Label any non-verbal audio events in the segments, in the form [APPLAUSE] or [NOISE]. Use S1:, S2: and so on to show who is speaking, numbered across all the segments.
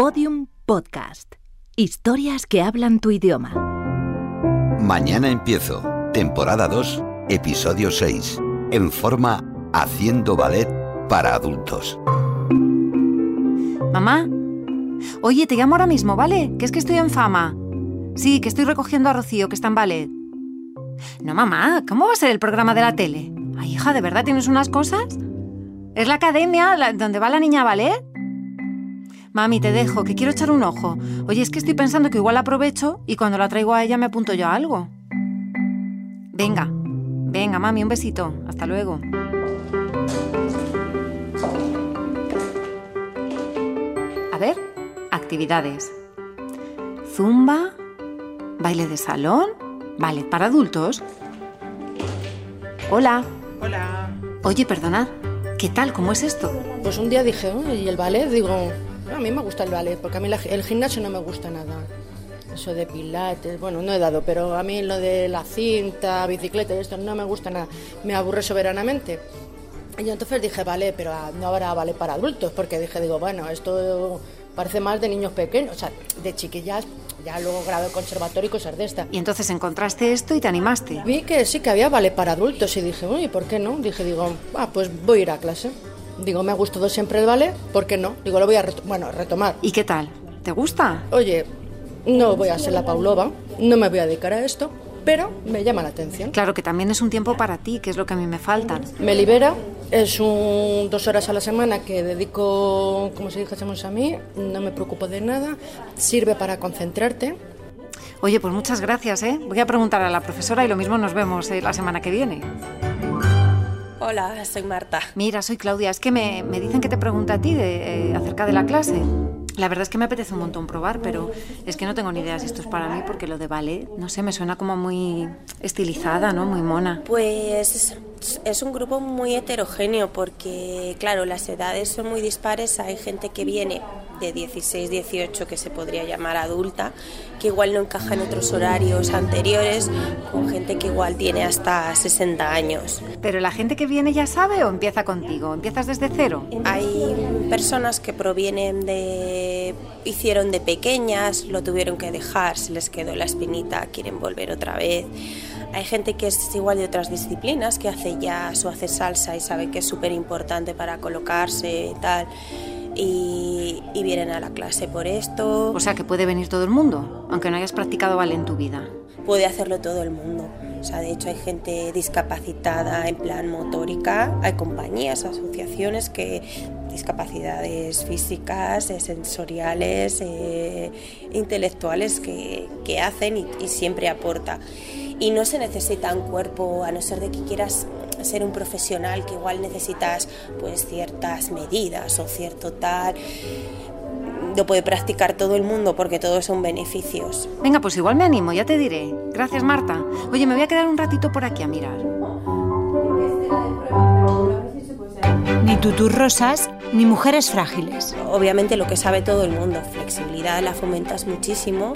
S1: Podium Podcast. Historias que hablan tu idioma.
S2: Mañana empiezo. Temporada 2, episodio 6. En forma Haciendo ballet para adultos.
S3: Mamá, oye, te llamo ahora mismo, ¿vale? Que es que estoy en fama. Sí, que estoy recogiendo a Rocío, que está en ballet. No, mamá, ¿cómo va a ser el programa de la tele? Ay, hija, ¿de verdad tienes unas cosas? ¿Es la academia la- donde va la niña a ballet? Mami, te dejo, que quiero echar un ojo. Oye, es que estoy pensando que igual la aprovecho y cuando la traigo a ella me apunto yo a algo. Venga, venga, mami, un besito. Hasta luego. A ver, actividades. Zumba, baile de salón, ballet para adultos. Hola.
S4: Hola.
S3: Oye, perdonad. ¿Qué tal? ¿Cómo es esto?
S4: Pues un día dije, "Oh, ¿y el ballet? Digo, a mí me gusta el ballet, porque a mí la- el gimnasio no me gusta nada. Eso de pilates, bueno, no he dado, pero a mí lo de la cinta, bicicleta esto no me gusta nada. Me aburre soberanamente. Y yo entonces dije, vale, pero ah, no habrá ballet para adultos, porque dije, digo, bueno, esto parece más de niños pequeños, o sea, de chiquillas, ya luego grado de conservatorio y cosas de esta.
S3: Y entonces encontraste esto y te animaste.
S4: Vi que sí que había ballet para adultos y dije, uy, ¿por qué no? Dije, digo, ah, pues voy a ir a clase. Digo, me ha gustado siempre el ballet, ¿por qué no? Digo, lo voy a reto- bueno, retomar.
S3: ¿Y qué tal? ¿Te gusta?
S4: Oye, no voy a ser la Paulova, no me voy a dedicar a esto, pero me llama la atención.
S3: Claro que también es un tiempo para ti, que es lo que a mí me falta.
S4: Me libera, es un dos horas a la semana que dedico, como si dijésemos a mí, no me preocupo de nada, sirve para concentrarte.
S3: Oye, pues muchas gracias, ¿eh? Voy a preguntar a la profesora y lo mismo nos vemos eh, la semana que viene.
S5: Hola, soy Marta.
S3: Mira, soy Claudia. Es que me, me dicen que te pregunte a ti de, eh, acerca de la clase. La verdad es que me apetece un montón probar, pero es que no tengo ni idea si esto es para mí, porque lo de ballet, no sé, me suena como muy estilizada, ¿no? Muy mona.
S5: Pues es un grupo muy heterogéneo porque, claro, las edades son muy dispares. Hay gente que viene de 16, 18, que se podría llamar adulta, que igual no encaja en otros horarios anteriores, con gente que igual tiene hasta 60 años.
S3: ¿Pero la gente que viene ya sabe o empieza contigo? ¿Empiezas desde cero?
S5: Hay personas que provienen de... hicieron de pequeñas, lo tuvieron que dejar, se les quedó la espinita, quieren volver otra vez. Hay gente que es igual de otras disciplinas, que hace jazz o hace salsa y sabe que es súper importante para colocarse y tal. Y, y vienen a la clase por esto.
S3: O sea, que puede venir todo el mundo, aunque no hayas practicado ballet en tu vida.
S5: puede hacerlo todo el mundo. O sea, de hecho hay gente discapacitada en plan motórica, hay compañías, asociaciones que discapacidades físicas, eh, sensoriales, eh, intelectuales que, que hacen y, y siempre aporta. Y no se necesita un cuerpo, a no ser de que quieras ser un profesional que igual necesitas pues ciertas medidas o cierto tal lo puede practicar todo el mundo porque todos son beneficios.
S3: Venga, pues igual me animo, ya te diré. Gracias, Marta. Oye, me voy a quedar un ratito por aquí a mirar.
S6: Tutús rosas, ni mujeres frágiles.
S5: Obviamente lo que sabe todo el mundo, flexibilidad la fomentas muchísimo,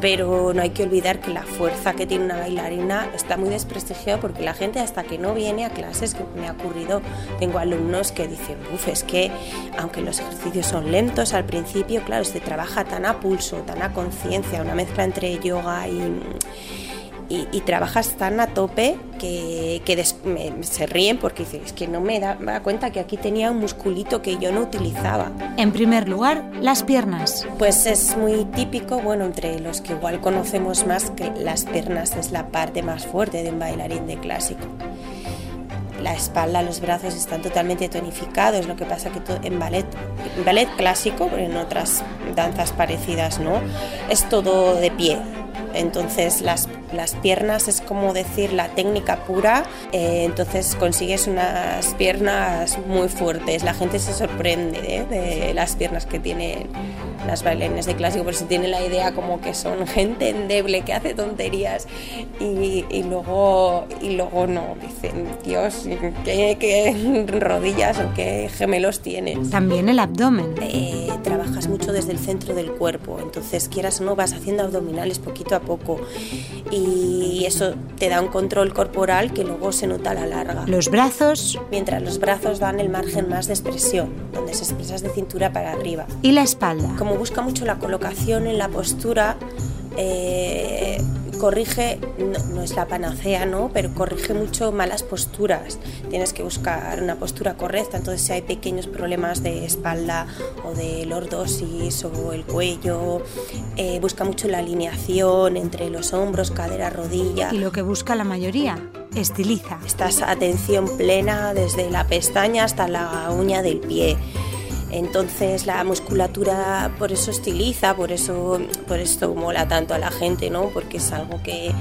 S5: pero no hay que olvidar que la fuerza que tiene una bailarina está muy desprestigiada porque la gente hasta que no viene a clases, que me ha ocurrido, tengo alumnos que dicen, uff, es que aunque los ejercicios son lentos al principio, claro, se trabaja tan a pulso, tan a conciencia, una mezcla entre yoga y y, y trabajas tan a tope que, que des- me- se ríen porque dicen, es que no me da, me da cuenta que aquí tenía un musculito que yo no utilizaba.
S6: En primer lugar, las piernas.
S5: Pues es muy típico, bueno, entre los que igual conocemos más, que las piernas es la parte más fuerte de un bailarín de clásico. La espalda, los brazos están totalmente tonificados, lo que pasa que en ballet, en ballet clásico, pero en otras danzas parecidas no, es todo de pie. Entonces las, las piernas es como decir la técnica pura, eh, entonces consigues unas piernas muy fuertes. La gente se sorprende ¿eh? de las piernas que tienen las bailarines de clásico, por si tienen la idea como que son gente endeble que hace tonterías y, y luego, y luego no, dicen, Dios, ¿qué, qué rodillas o qué gemelos tienes.
S6: También el abdomen.
S5: Eh, trabajas mucho desde el centro del cuerpo, entonces quieras o no vas haciendo abdominales poquito a poco y eso te da un control corporal que luego se nota a la larga.
S6: Los brazos.
S5: Mientras los brazos dan el margen más de expresión, donde se expresas de cintura para arriba.
S6: Y la espalda.
S5: Como busca mucho la colocación en la postura, eh, corrige, no, es la panacea, ¿no? Pero corrige mucho malas posturas. Tienes que buscar una postura correcta, entonces si hay pequeños problemas de espalda o de lordosis o el cuello, eh, busca mucho la alineación entre los hombros, cadera, rodilla.
S6: Y lo que busca la mayoría, estiliza.
S5: Estás atención plena desde la pestaña hasta la uña del pie. Entonces la musculatura por eso estiliza, por eso, por esto mola tanto a la gente, ¿no? Porque es algo que,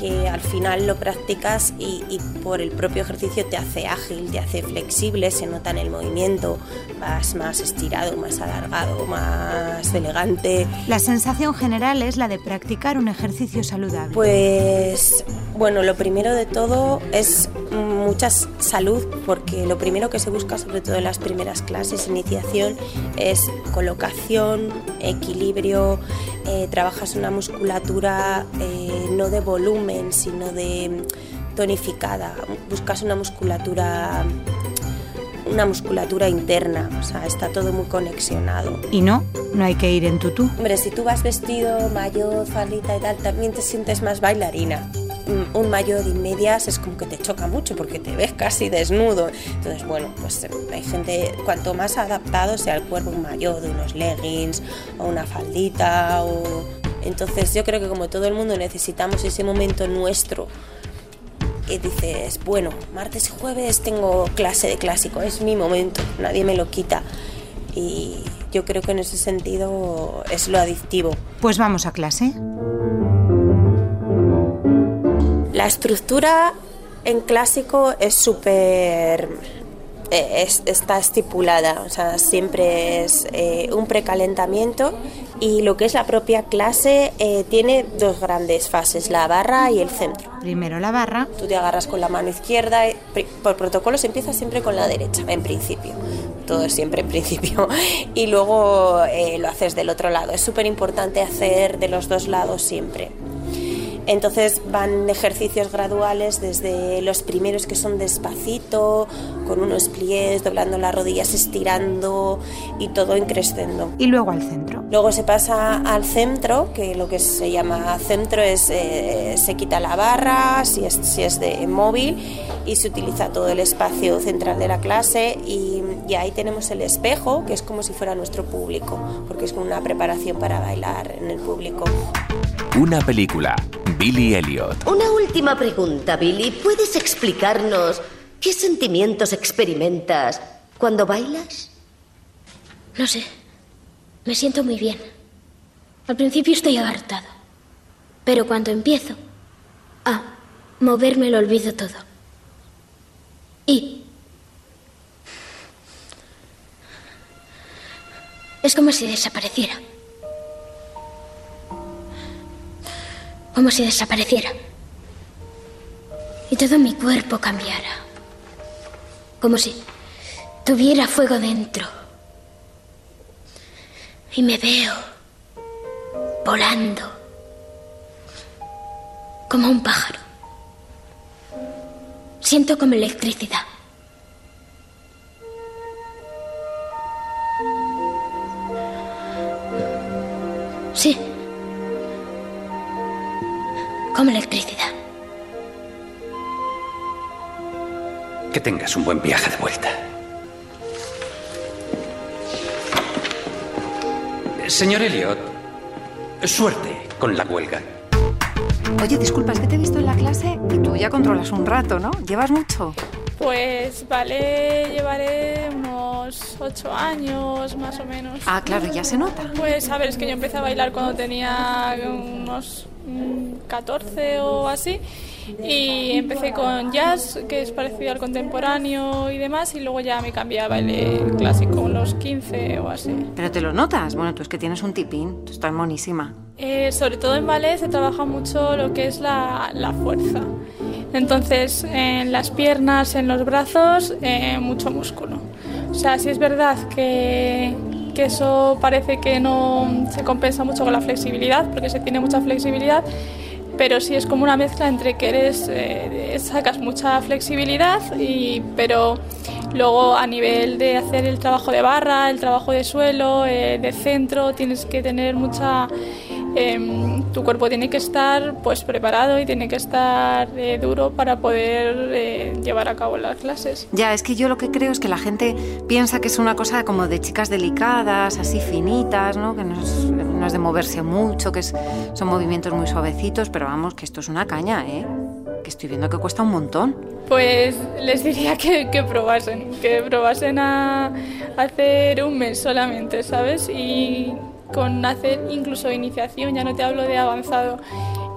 S5: que al final lo practicas y, y, por el propio ejercicio te hace ágil, te hace flexible, se nota en el movimiento, vas más estirado, más alargado, más elegante.
S6: La sensación general es la de practicar un ejercicio saludable.
S5: Pues bueno, lo primero de todo es mucha salud, porque lo primero que se busca, sobre todo en las primeras clases, iniciación, es colocación, equilibrio, eh, trabajas una musculatura eh, no de volumen, sino de tonificada, buscas una musculatura una musculatura interna, o sea, está todo muy conexionado.
S6: Y no, no hay que ir en tutú.
S5: Hombre, si tú vas vestido, mayor, faldita y tal, también te sientes más bailarina un mayor y medias es como que te choca mucho porque te ves casi desnudo. Entonces, bueno, pues hay gente, cuanto más adaptado sea el cuerpo, un mayor de unos leggings o una faldita o... Entonces yo creo que como todo el mundo necesitamos ese momento nuestro que dices, bueno, martes y jueves tengo clase de clásico, es mi momento, nadie me lo quita. Y yo creo que en ese sentido es lo adictivo.
S6: Pues vamos a clase.
S5: La estructura en clásico es súper... Eh, está estipulada, o sea, siempre es eh, un precalentamiento y lo que es la propia clase eh, tiene dos grandes fases, la barra y el centro.
S6: Primero la barra.
S5: Tú te agarras con la mano izquierda, por protocolo se empieza siempre con la derecha, en principio, todo es siempre en principio, [LAUGHS] y luego lo haces del otro lado. Es súper importante hacer de los dos lados siempre. Entonces van ejercicios graduales desde los primeros que son despacito, con unos pliés, doblando las rodillas, estirando y todo increciendo.
S6: Y luego al centro.
S5: Luego se pasa al centro, que lo que se llama centro es eh, se quita la barra, si es, si es de móvil, y se utiliza todo el espacio central de la clase y, y ahí tenemos el espejo, que es como si fuera nuestro público, porque es como una preparación para bailar en el público.
S2: Una película. Billy Elliot.
S1: Una última pregunta, Billy. ¿Puedes explicarnos qué sentimientos experimentas cuando bailas?
S7: No sé. Me siento muy bien. Al principio estoy agartado. Pero cuando empiezo a moverme lo olvido todo. Y es como si desapareciera. Como si desapareciera. Y todo mi cuerpo cambiara. Como si tuviera fuego dentro. Y me veo volando como un pájaro. Siento como electricidad.
S2: Que tengas un buen viaje de vuelta. Señor Elliot, suerte con la huelga.
S3: Oye, disculpa, es que te he visto en la clase y tú ya controlas un rato, ¿no? ¿Llevas mucho?
S8: Pues vale, llevaré unos ocho años más o menos.
S3: Ah, claro, ya se nota.
S8: Pues a ver, es que yo empecé a bailar cuando tenía unos 14 o así. Y empecé con jazz, que es parecido al contemporáneo y demás, y luego ya me cambié a baile clásico, unos 15 o así.
S3: Pero te lo notas, bueno, tú es que tienes un tipín, tú estás monísima.
S8: Eh, sobre todo en ballet se trabaja mucho lo que es la, la fuerza. Entonces, en las piernas, en los brazos, eh, mucho músculo. O sea, si es verdad que que eso parece que no se compensa mucho con la flexibilidad, porque se tiene mucha flexibilidad, pero sí es como una mezcla entre que eres, eh, sacas mucha flexibilidad, y, pero luego a nivel de hacer el trabajo de barra, el trabajo de suelo, eh, de centro, tienes que tener mucha Em, tu cuerpo tiene que estar pues preparado y tiene que estar eh, duro para poder eh, llevar a cabo las clases.
S3: Ya, es que yo lo que creo es que la gente piensa que es una cosa como de chicas delicadas, así finitas, ¿no? que no es, de moverse mucho, que son movimientos muy suavecitos, pero vamos, que esto es una caña, ¿eh? que estoy viendo que cuesta un montón.
S8: Pues les diría que, que probasen, que probasen a hacer un mes solamente, ¿sabes? Y con hacer incluso iniciación, ya no te hablo de avanzado.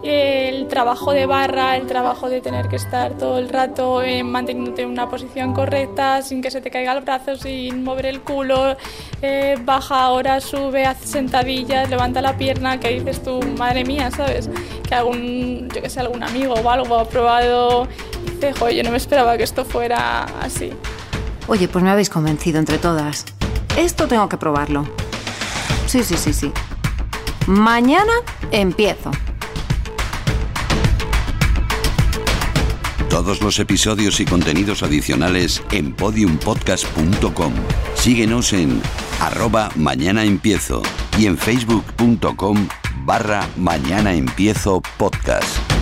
S8: El trabajo de barra, el trabajo de tener que estar todo el rato eh, manteniéndote en una posición correcta, sin que se te caiga el brazo, sin mover el culo, eh, baja ahora, sube, hace sentadillas, levanta la pierna, que dices tú, madre mía, ¿sabes? Que algún, yo que sé, algún amigo o algo ha probado yo no me esperaba que esto fuera así.
S3: Oye, pues me habéis convencido entre todas. Esto tengo que probarlo. Sí, sí, sí, sí. Mañana empiezo.
S9: Todos los episodios y contenidos adicionales en podiumpodcast.com. Síguenos en arroba mañana empiezo y en facebook.com barra mañana empiezo podcast.